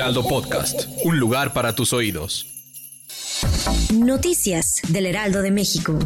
Heraldo Podcast, un lugar para tus oídos. Noticias del Heraldo de México.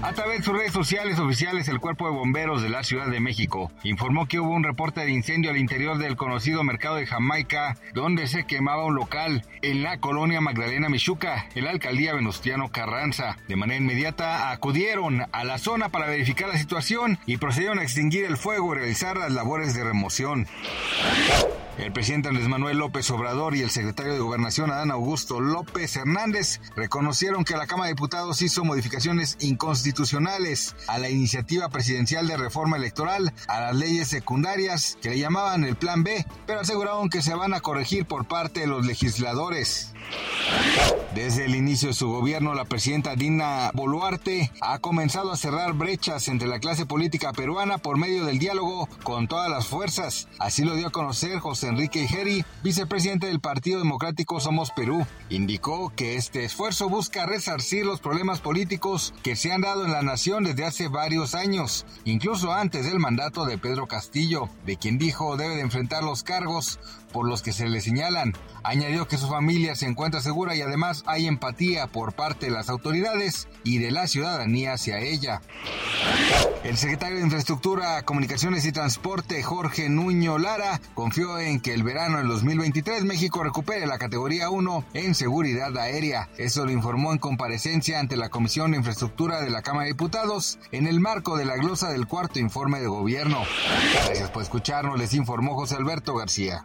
A través de sus redes sociales oficiales, el Cuerpo de Bomberos de la Ciudad de México informó que hubo un reporte de incendio al interior del conocido mercado de Jamaica, donde se quemaba un local en la colonia Magdalena Michuca, en la alcaldía Venustiano Carranza. De manera inmediata acudieron a la zona para verificar la situación y procedieron a extinguir el fuego y realizar las labores de remoción. El presidente Andrés Manuel López Obrador y el secretario de Gobernación Adán Augusto López Hernández reconocieron que la Cámara de Diputados hizo modificaciones inconstitucionales a la iniciativa presidencial de reforma electoral, a las leyes secundarias que le llamaban el Plan B, pero aseguraron que se van a corregir por parte de los legisladores. Desde el inicio de su gobierno, la presidenta Dina Boluarte ha comenzado a cerrar brechas entre la clase política peruana por medio del diálogo con todas las fuerzas. Así lo dio a conocer José Enrique Geri, vicepresidente del Partido Democrático Somos Perú. Indicó que este esfuerzo busca resarcir los problemas políticos que se han dado en la nación desde hace varios años, incluso antes del mandato de Pedro Castillo, de quien dijo debe de enfrentar los cargos por los que se le señalan. Añadió que su familia se encuentra segura y además hay empatía por parte de las autoridades y de la ciudadanía hacia ella. El secretario de Infraestructura, Comunicaciones y Transporte, Jorge Nuño Lara, confió en que el verano del 2023 México recupere la categoría 1 en seguridad aérea. Eso lo informó en comparecencia ante la Comisión de Infraestructura de la Cámara de Diputados en el marco de la glosa del cuarto informe de gobierno. Gracias por escucharnos, les informó José Alberto García.